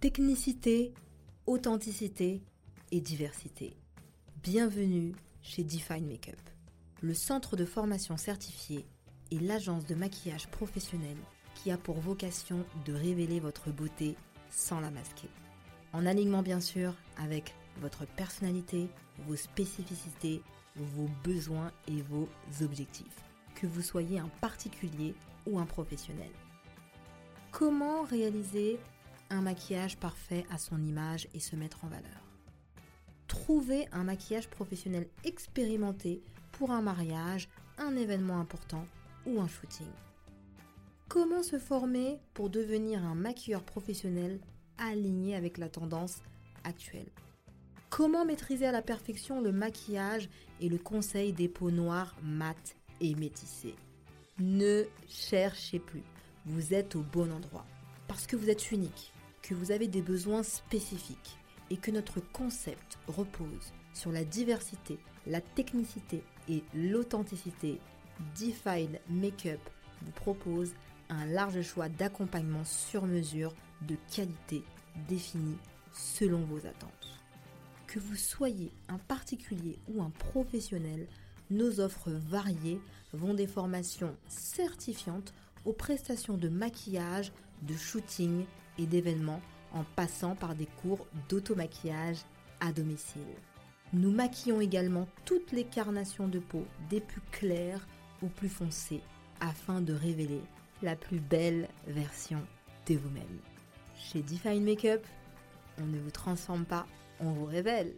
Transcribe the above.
Technicité, authenticité et diversité. Bienvenue chez Define Makeup, le centre de formation certifié et l'agence de maquillage professionnel qui a pour vocation de révéler votre beauté sans la masquer. En alignement bien sûr avec votre personnalité, vos spécificités, vos besoins et vos objectifs, que vous soyez un particulier ou un professionnel. Comment réaliser un maquillage parfait à son image et se mettre en valeur. Trouver un maquillage professionnel expérimenté pour un mariage, un événement important ou un shooting. Comment se former pour devenir un maquilleur professionnel aligné avec la tendance actuelle? Comment maîtriser à la perfection le maquillage et le conseil des peaux noires mat et métissées? Ne cherchez plus, vous êtes au bon endroit. Parce que vous êtes unique, que vous avez des besoins spécifiques et que notre concept repose sur la diversité, la technicité et l'authenticité, Define Makeup vous propose un large choix d'accompagnement sur mesure de qualité définie selon vos attentes. Que vous soyez un particulier ou un professionnel, nos offres variées vont des formations certifiantes aux prestations de maquillage, de shooting d'événements en passant par des cours d'automaquillage à domicile. Nous maquillons également toutes les carnations de peau, des plus claires aux plus foncées, afin de révéler la plus belle version de vous-même. Chez Define Makeup, on ne vous transforme pas, on vous révèle.